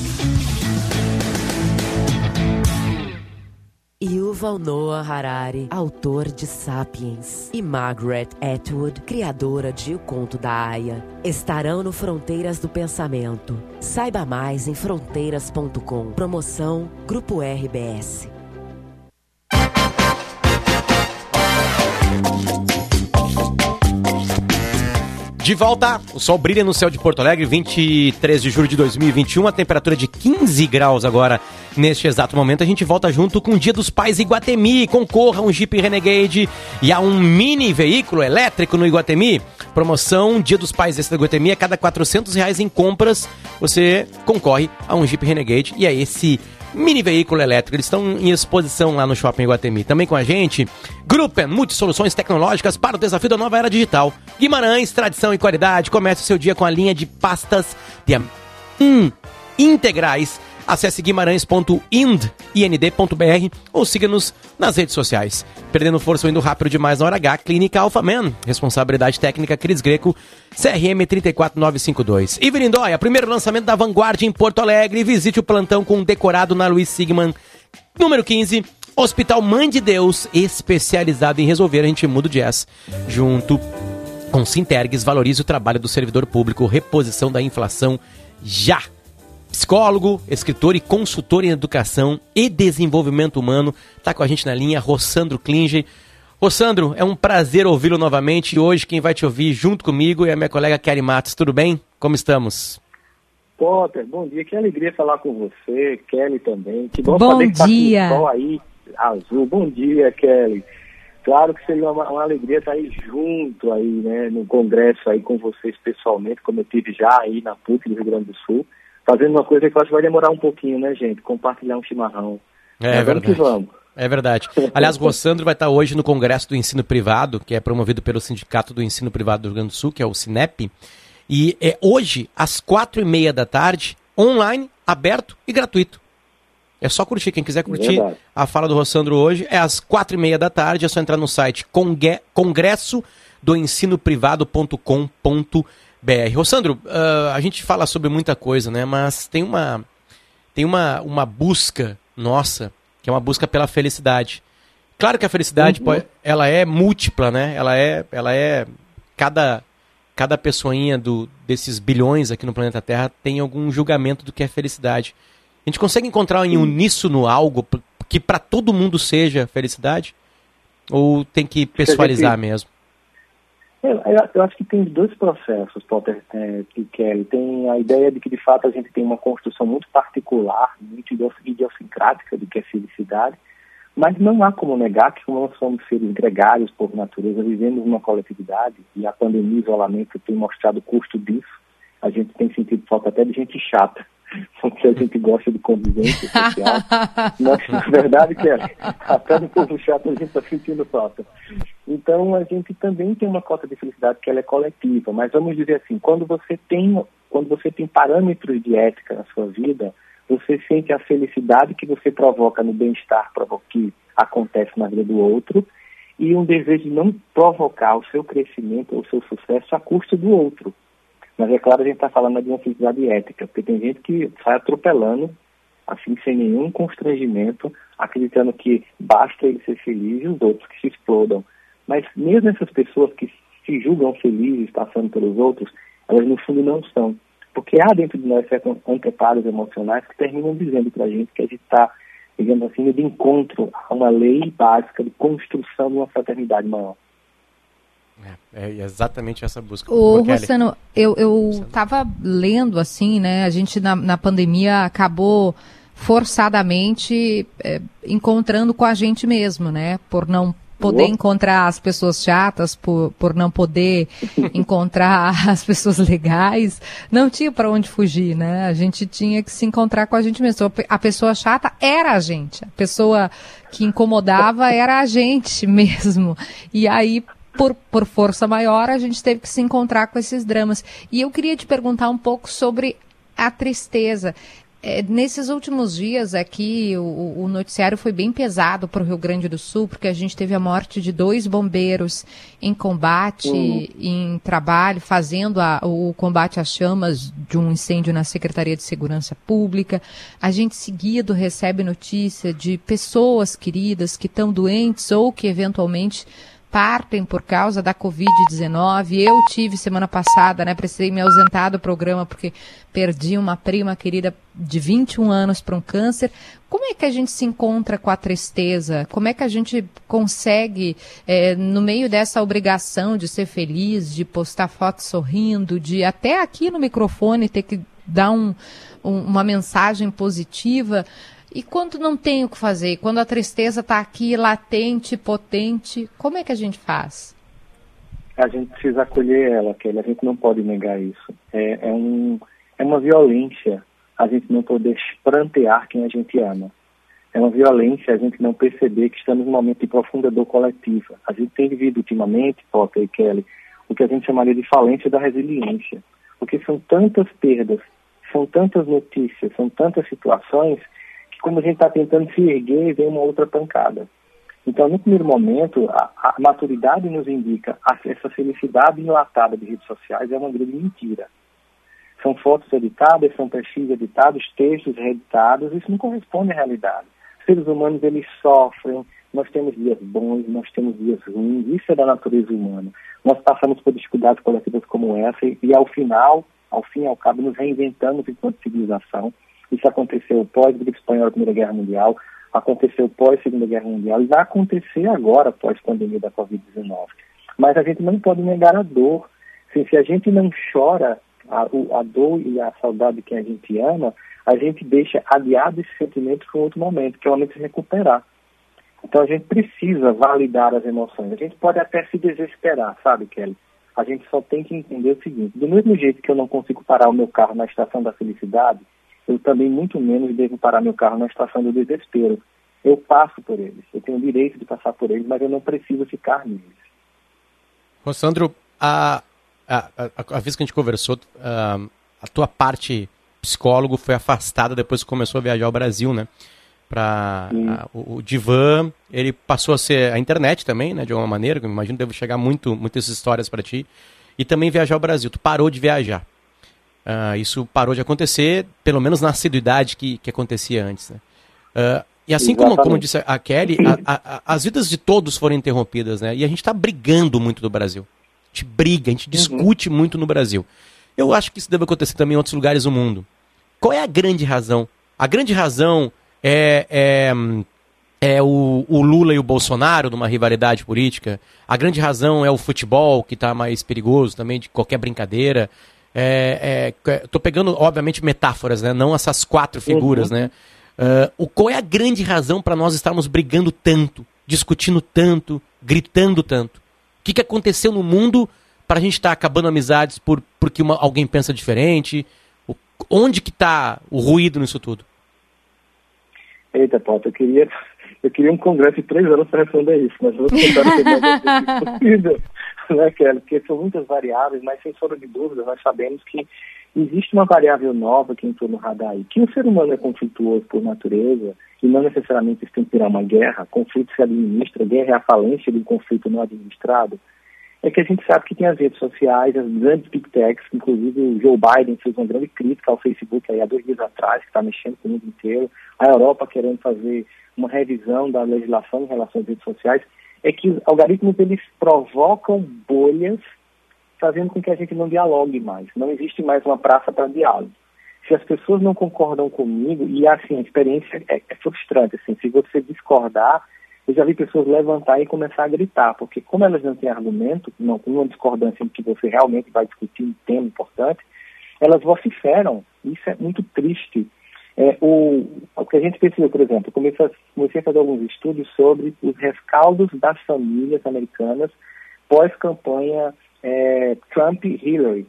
Yuval Noah Harari, autor de Sapiens, e Margaret Atwood, criadora de O Conto da Aya, estarão no Fronteiras do Pensamento. Saiba mais em fronteiras.com. Promoção Grupo RBS. De volta, o sol brilha no céu de Porto Alegre, 23 de julho de 2021, a temperatura de 15 graus agora neste exato momento. A gente volta junto com o Dia dos Pais Iguatemi. Concorra a um Jeep Renegade e a um mini veículo elétrico no Iguatemi. Promoção Dia dos Pais desse Iguatemi. A cada 400 reais em compras, você concorre a um Jeep Renegade e a esse mini veículo elétrico. Eles estão em exposição lá no Shopping Iguatemi. Também com a gente, Gruppen, multisoluções tecnológicas para o desafio da nova era digital. Guimarães, tradição e qualidade. Comece o seu dia com a linha de pastas de hum, integrais. Acesse guimarães.ind.br ou siga-nos nas redes sociais. Perdendo força ou indo rápido demais na hora H, Clínica Alpha Man. Responsabilidade técnica Cris Greco, CRM 34952. E Lindóia, primeiro lançamento da Vanguard em Porto Alegre. Visite o plantão com um decorado na Luiz Sigman, número 15. Hospital Mãe de Deus, especializado em resolver, a gente muda o jazz. Junto com Sintergues, valorize o trabalho do servidor público, reposição da inflação já. Psicólogo, escritor e consultor em educação e desenvolvimento humano, está com a gente na linha, Rossandro Klinger. Rossandro, é um prazer ouvi-lo novamente e hoje quem vai te ouvir junto comigo é a minha colega Kelly Matos. Tudo bem? Como estamos? Potter, bom dia. Que alegria falar com você, Kelly também. Que bom, Bom saber que tá com dia. sol aí. azul. Bom dia, Kelly. Claro que seria uma, uma alegria estar aí junto aí, né, no congresso aí com vocês pessoalmente, como eu tive já aí na PUC do Rio Grande do Sul, fazendo uma coisa que eu acho que vai demorar um pouquinho, né, gente? Compartilhar um chimarrão. É, vamos verdade. que vamos. É verdade. (laughs) Aliás, o Rossandro vai estar hoje no Congresso do Ensino Privado, que é promovido pelo Sindicato do Ensino Privado do Rio Grande do Sul, que é o Sinep. E é hoje, às quatro e meia da tarde, online, aberto e gratuito. É só curtir. Quem quiser curtir Verdade. a fala do Rossandro hoje é às quatro e meia da tarde. É só entrar no site congresso do ensinoprivado.com.br. Rossandro, ah, a gente fala sobre muita coisa, né? Mas tem uma tem uma, uma busca nossa, que é uma busca pela felicidade. Claro que a felicidade Uhum. pode- ela é múltipla, né? Ela é, ela é cada cada pessoinha do, desses bilhões aqui no planeta Terra tem algum julgamento do que é felicidade. A gente consegue encontrar em uníssono algo que para todo mundo seja felicidade? Ou tem que pessoalizar mesmo? Eu, eu- acho que tem dois processos, Potter é, e Kelly. Tem a ideia de que, de fato, a gente tem uma construção muito particular, muito idios- idiosincrática do que é felicidade, mas não há como negar que, nós somos seres gregários por natureza, vivemos numa coletividade, e a pandemia e o isolamento tem mostrado o custo disso. A gente tem sentido falta até de gente chata, porque a gente gosta de convivência social. Mas, (laughs) na verdade, que é, até do povo chato a gente está sentindo falta. Então, a gente também tem uma cota de felicidade que ela é coletiva, mas vamos dizer assim, quando você tem, quando você tem parâmetros de ética na sua vida, você sente a felicidade que você provoca no bem-estar que acontece na vida do outro e um desejo de não provocar o seu crescimento ou o seu sucesso à custa do outro. Mas é claro, a gente está falando de uma felicidade ética, porque tem gente que sai atropelando, assim, sem nenhum constrangimento, acreditando que basta ele ser feliz e os outros que se explodam. Mas mesmo essas pessoas que se julgam felizes passando pelos outros, elas no fundo não são. Porque há dentro de nós certos anteparos emocionais que terminam dizendo para a gente que a gente está, digamos assim, de encontro a uma lei básica de construção de uma fraternidade maior. É exatamente essa busca. Ô. Rossano, eu, eu tava lendo assim, né? A gente na, na pandemia acabou forçadamente é, encontrando com a gente mesmo, né? Por não poder encontrar as pessoas chatas, por, por não poder (laughs) encontrar as pessoas legais, não tinha para onde fugir, né? A gente tinha que se encontrar com a gente mesmo. A pessoa chata era a gente, a pessoa que incomodava era a gente (laughs) mesmo. E aí por, por força maior, a gente teve que se encontrar com esses dramas. E eu queria te perguntar um pouco sobre a tristeza. É, nesses últimos dias aqui, o, o noticiário foi bem pesado para o Rio Grande do Sul, porque a gente teve a morte de dois bombeiros em combate, Uhum. em trabalho, fazendo a- o combate às chamas de um incêndio na Secretaria de Segurança Pública. A gente seguido recebe notícia de pessoas queridas que estão doentes ou que eventualmente partem por causa da Covid-19. Eu tive semana passada, né? Precisei me ausentar do programa porque perdi uma prima querida de 21 anos para um câncer. Como é que a gente se encontra com a tristeza? Como é que a gente consegue, eh, no meio dessa obrigação de ser feliz, de postar fotos sorrindo, de até aqui no microfone ter que dar um- um- uma mensagem positiva? E quando não tem o que fazer, quando a tristeza está aqui latente, potente, como é que a gente faz? a gente precisa acolher ela, Kelly. A gente não pode negar isso. É, é, um, é uma violência a gente não poder prantear quem a gente ama. É uma violência a gente não perceber que estamos num momento de profunda dor coletiva. A gente tem vivido ultimamente, Potter e Kelly, o que a gente chamaria de falência da resiliência. Porque são tantas perdas, são tantas notícias, são tantas situações quando a gente está tentando se erguer, vem uma outra pancada. Então, no primeiro momento, a, a maturidade nos indica a, essa felicidade enlatada de redes sociais é uma grande mentira. São fotos editadas, são perfis editados, textos reeditados, isso não corresponde à realidade. Seres humanos, eles sofrem, nós temos dias bons, nós temos dias ruins, isso é da natureza humana. Nós passamos por dificuldades coletivas como essa e, e ao final, ao fim e ao cabo, nos reinventamos enquanto civilização. Isso aconteceu pós-Gripe Espanhola, Primeira Guerra Mundial, aconteceu pós-Segunda Guerra Mundial e vai acontecer agora pós-pandemia da Covid-19. Mas a gente não pode negar a dor. Assim, se a gente não chora a, a dor e a saudade de quem a gente ama, a gente deixa adiado esse sentimento para outro momento, que é o momento de se recuperar. Então a gente precisa validar as emoções. A gente pode até se desesperar, sabe, Kelly? A gente só tem que entender o seguinte: do mesmo jeito que eu não consigo parar o meu carro na estação da felicidade, eu também muito menos devo parar meu carro na estação do desespero. Eu passo por eles, eu tenho o direito de passar por eles, mas eu não preciso ficar neles. Rossandro, a, a, a, a vez que a gente conversou, a, a tua parte psicólogo foi afastada depois que começou a viajar ao Brasil, né? Para o, o Divan, ele passou a ser a internet também, né? De alguma maneira, que eu imagino deve chegar muito, muitas histórias para ti. E também viajar ao Brasil. Tu parou de viajar. Uh, isso parou de acontecer, pelo menos na assiduidade que, que acontecia antes, né? Uh, e assim como, como disse a Kelly, a, a, as vidas de todos foram interrompidas, né? E a gente está brigando muito no Brasil. A gente briga, a gente uhum. discute muito no Brasil. Eu acho que isso deve acontecer também em outros lugares do mundo. Qual é a grande razão? A grande razão é, é, é o, o, Lula e o Bolsonaro numa rivalidade política. A grande razão é o futebol, que está mais perigoso também de qualquer brincadeira. É, é, tô pegando, obviamente, metáforas, né? Não essas quatro figuras, uhum. né? Uh, o, qual é a grande razão para nós estarmos brigando tanto, discutindo tanto, gritando tanto? O que, que aconteceu no mundo para a gente estar tá acabando amizades por, porque uma, alguém pensa diferente? O, onde que está o ruído nisso tudo? Eita, Paulo, eu queria, eu queria um congresso de três anos para responder isso, mas vou tentar (laughs) possível, (laughs) né, Kelly? Porque são muitas variáveis, mas sem sombra de dúvida, nós sabemos que existe uma variável nova que entrou no radar aí, que o ser humano é conflituoso por natureza e não necessariamente isso tem que virar uma guerra, conflito se administra, guerra é a falência de um conflito não administrado, é que a gente sabe que tem as redes sociais, as grandes big techs, inclusive o Joe Biden fez uma grande crítica ao Facebook aí há dois dias atrás, que está mexendo com o mundo inteiro, a Europa querendo fazer uma revisão da legislação em relação às redes sociais, é que os algoritmos eles provocam bolhas fazendo com que a gente não dialogue mais. Não existe mais uma praça para diálogo. Se as pessoas não concordam comigo, e assim, a experiência é, é frustrante, assim, se você discordar, eu já vi pessoas levantar e começar a gritar, porque como elas não têm argumento, não com uma discordância em que você realmente vai discutir um tema importante, elas vociferam. Isso é muito triste. É, o, o que a gente percebeu, por exemplo, comecei a, comecei a fazer alguns estudos sobre os rescaldos das famílias americanas pós-campanha é, Trump e Hillary.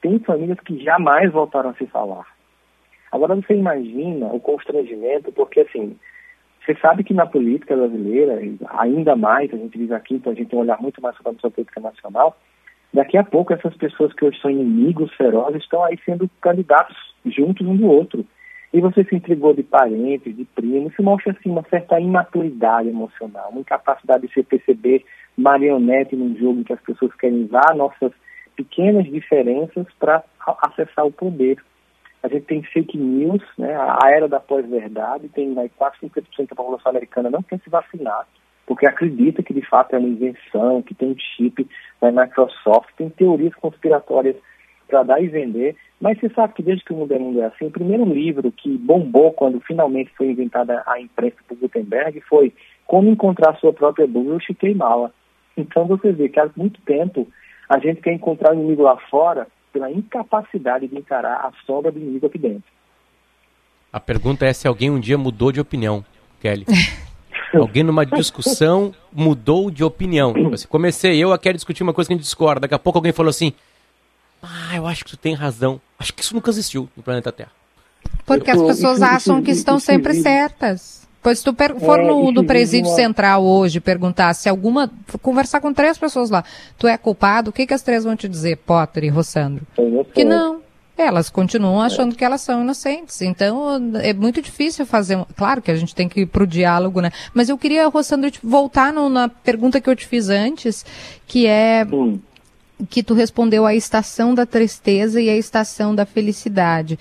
Tem famílias que jamais voltaram a se falar. Agora você imagina o constrangimento, porque assim, você sabe que na política brasileira, ainda mais, a gente vive aqui, então a gente tem um olhar muito mais sobre a nossa política nacional, daqui a pouco essas pessoas que hoje são inimigos ferozes estão aí sendo candidatos juntos um do outro. E você se entregou de parentes, de primos, isso mostra assim uma certa imaturidade emocional, uma incapacidade de se perceber marionete num jogo em que as pessoas querem usar nossas pequenas diferenças para acessar o poder. A gente tem fake news, né, a era da pós-verdade, tem né, quase 50% da população americana não quer se vacinar, porque acredita que de fato é uma invenção, que tem chip da Microsoft, tem teorias conspiratórias para dar e vender, mas você sabe que desde que o mundo é mundo é assim, o primeiro livro que bombou quando finalmente foi inventada a imprensa por Gutenberg foi Como Encontrar Sua Própria Bullshit Queimá-la. Então você vê que há muito tempo a gente quer encontrar o inimigo lá fora pela incapacidade de encarar a sombra do inimigo aqui dentro. A pergunta é se alguém um dia mudou de opinião, Kelly. (laughs) alguém numa discussão mudou de opinião. Assim, comecei eu a querer discutir uma coisa que a gente discorda. Daqui a pouco alguém falou assim: Ah, eu acho que tu tem razão. Acho que isso nunca existiu no planeta Terra. Porque as pessoas acham que estão sempre certas. Pois se tu for é, no, no presídio central hoje perguntar se alguma. conversar com três pessoas lá, tu é culpado, o que, que as três vão te dizer, Potter e Rossandro? Que não. Elas continuam achando que elas são inocentes. Então, é muito difícil fazer. Claro que a gente tem que ir pro diálogo, né? Mas eu queria, Rossandro, voltar no, na pergunta que eu te fiz antes, que é. Hum. Que tu respondeu a estação da tristeza e a estação da felicidade.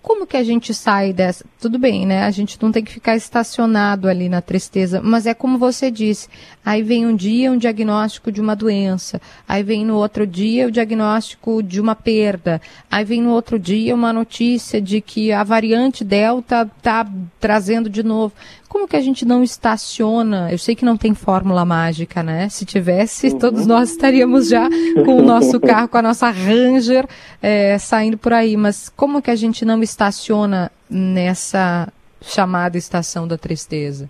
Como que a gente sai dessa? Tudo bem, né? A gente não tem que ficar estacionado ali na tristeza, mas é como você disse. Aí vem um dia um diagnóstico de uma doença, aí vem no outro dia o diagnóstico de uma perda, aí vem no outro dia uma notícia de que a variante Delta está trazendo de novo. Como que a gente não estaciona? Eu sei que não tem fórmula mágica, né? Se tivesse, uhum. todos nós estaríamos já com o nosso (laughs) carro, com a nossa Ranger, é, saindo por aí. Mas como que a gente não estaciona nessa chamada estação da tristeza?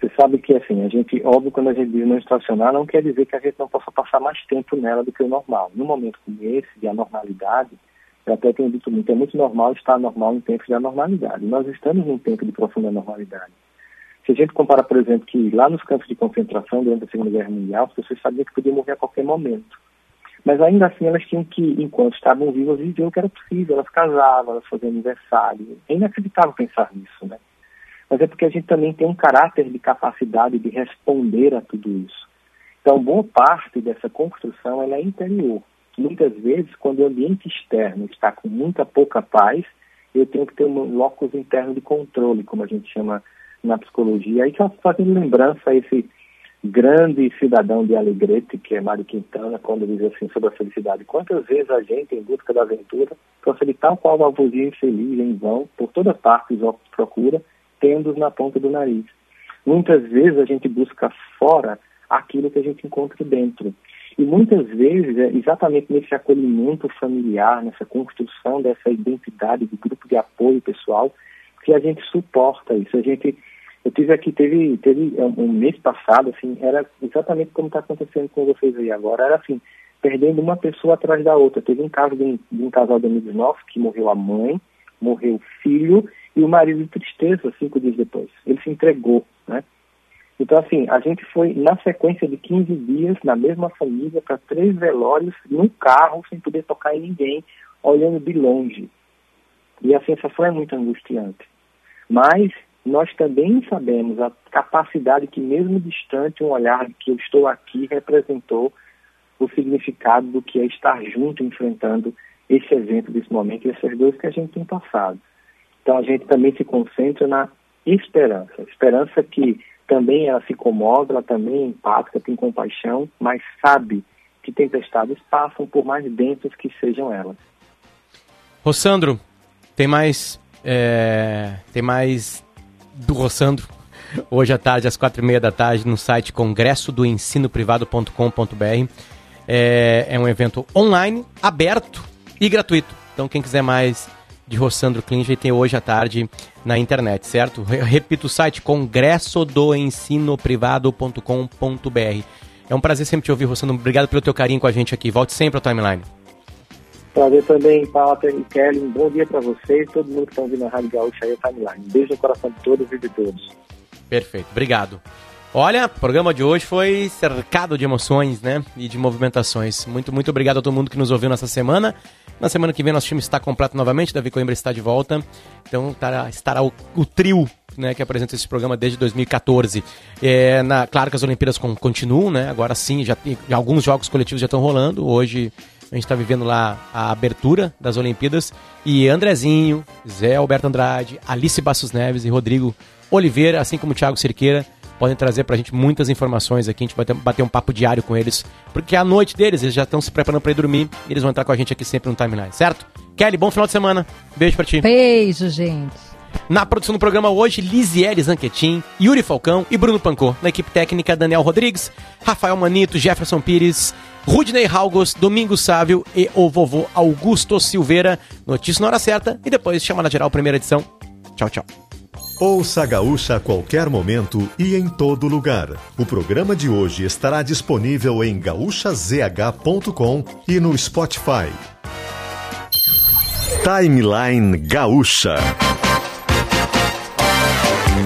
Você sabe que, assim, a gente, óbvio, quando a gente diz não estacionar, não quer dizer que a gente não possa passar mais tempo nela do que o normal. Num momento como esse, de anormalidade, eu até tenho dito muito, é muito normal estar normal em tempos de anormalidade. Nós estamos num tempo de profunda normalidade. Se a gente compara, por exemplo, que lá nos campos de concentração, durante a Segunda Guerra Mundial, as pessoas sabiam que podiam morrer a qualquer momento. Mas ainda assim elas tinham que, enquanto estavam vivas, viver o que era possível. Elas casavam, elas faziam aniversário. É inacreditável pensar nisso, né? Mas é porque a gente também tem um caráter de capacidade de responder a tudo isso. Então, boa parte dessa construção ela é interior. Muitas vezes, quando o ambiente externo está com muita pouca paz, eu tenho que ter um locus interno de controle, como a gente chama na psicologia. Aí só fazendo lembrança esse grande cidadão de Alegrete, que é Mário Quintana, quando diz assim sobre a felicidade. Quantas vezes a gente, em busca da aventura, prossegue tal qual uma avulsia infeliz, em vão, por toda parte procura, tendo-os na ponta do nariz. Muitas vezes a gente busca fora aquilo que a gente encontra dentro. E muitas vezes é exatamente nesse acolhimento familiar, nessa construção dessa identidade de grupo de apoio pessoal, que a gente suporta isso. A gente eu tive aqui, teve, teve é, um mês passado, assim, era exatamente como está acontecendo com vocês aí agora, era assim, perdendo uma pessoa atrás da outra. Teve um caso de um, de um casal de amigos nossos que morreu a mãe, morreu o filho e o marido de tristeza cinco dias depois. Ele se entregou, né? Então, assim, a gente foi na sequência de 15 dias, na mesma família, para três velórios, num carro, sem poder tocar em ninguém, olhando de longe. E a sensação é muito angustiante. Mas nós também sabemos a capacidade que, mesmo distante, um olhar que eu estou aqui representou o significado do que é estar junto enfrentando esse evento desse momento e essas dores que a gente tem passado. Então a gente também se concentra na esperança. Esperança que também ela se comove, ela também é empática, tem compaixão, mas sabe que tempestades passam por mais densas que sejam elas. Rossandro, tem mais é, tem mais do Rossandro hoje à tarde, às quatro e meia da tarde, no site congresso do ensinoprivado.com.br. É, é um evento online, aberto e gratuito. Então, quem quiser mais de Rossandro Klinger tem hoje à tarde na internet, certo? Repito o site congresso do ensinoprivado.com.br. É um prazer sempre te ouvir, Rossandro. Obrigado pelo teu carinho com a gente aqui. Volte sempre ao Timeline. Prazer também, Paulo e Kelly. Um bom dia para vocês, todo mundo que está ouvindo a Rádio Gaúcha aí, Timeline. Beijo no coração de todos e de todos. Perfeito, obrigado. Olha, o programa de hoje foi cercado de emoções, né? E de movimentações. Muito, muito obrigado a todo mundo que nos ouviu nessa semana. Na semana que vem nosso time está completo novamente, Davi Coimbra está de volta. Então estará, estará o, o trio né, que apresenta esse programa desde 2014. É, na, claro que as Olimpíadas con, continuam, né? Agora sim, já tem, alguns jogos coletivos já estão rolando. Hoje a gente está vivendo lá a abertura das Olimpíadas. E Andrezinho, Zé Alberto Andrade, Alice Bassos Neves e Rodrigo Oliveira, assim como Thiago Cerqueira, podem trazer pra gente muitas informações aqui. A gente vai ter, bater um papo diário com eles. Porque é a noite deles, eles já estão se preparando para ir dormir. E eles vão entrar com a gente aqui sempre no timeline, certo? Kelly, bom final de semana. Beijo pra ti. Beijo, gente. Na produção do programa hoje, Lisiele Zanquetin, Yuri Falcão e Bruno Pancô. Na equipe técnica, Daniel Rodrigues, Rafael Manito, Jefferson Pires, Rudney Halgos, Domingos Sávio e o vovô Augusto Silveira. Notícia na hora certa e depois chamada geral, primeira edição. Tchau, tchau. Ouça a Gaúcha a qualquer momento e em todo lugar. O programa de hoje estará disponível em gaúchazh.com e no Spotify. Timeline Gaúcha.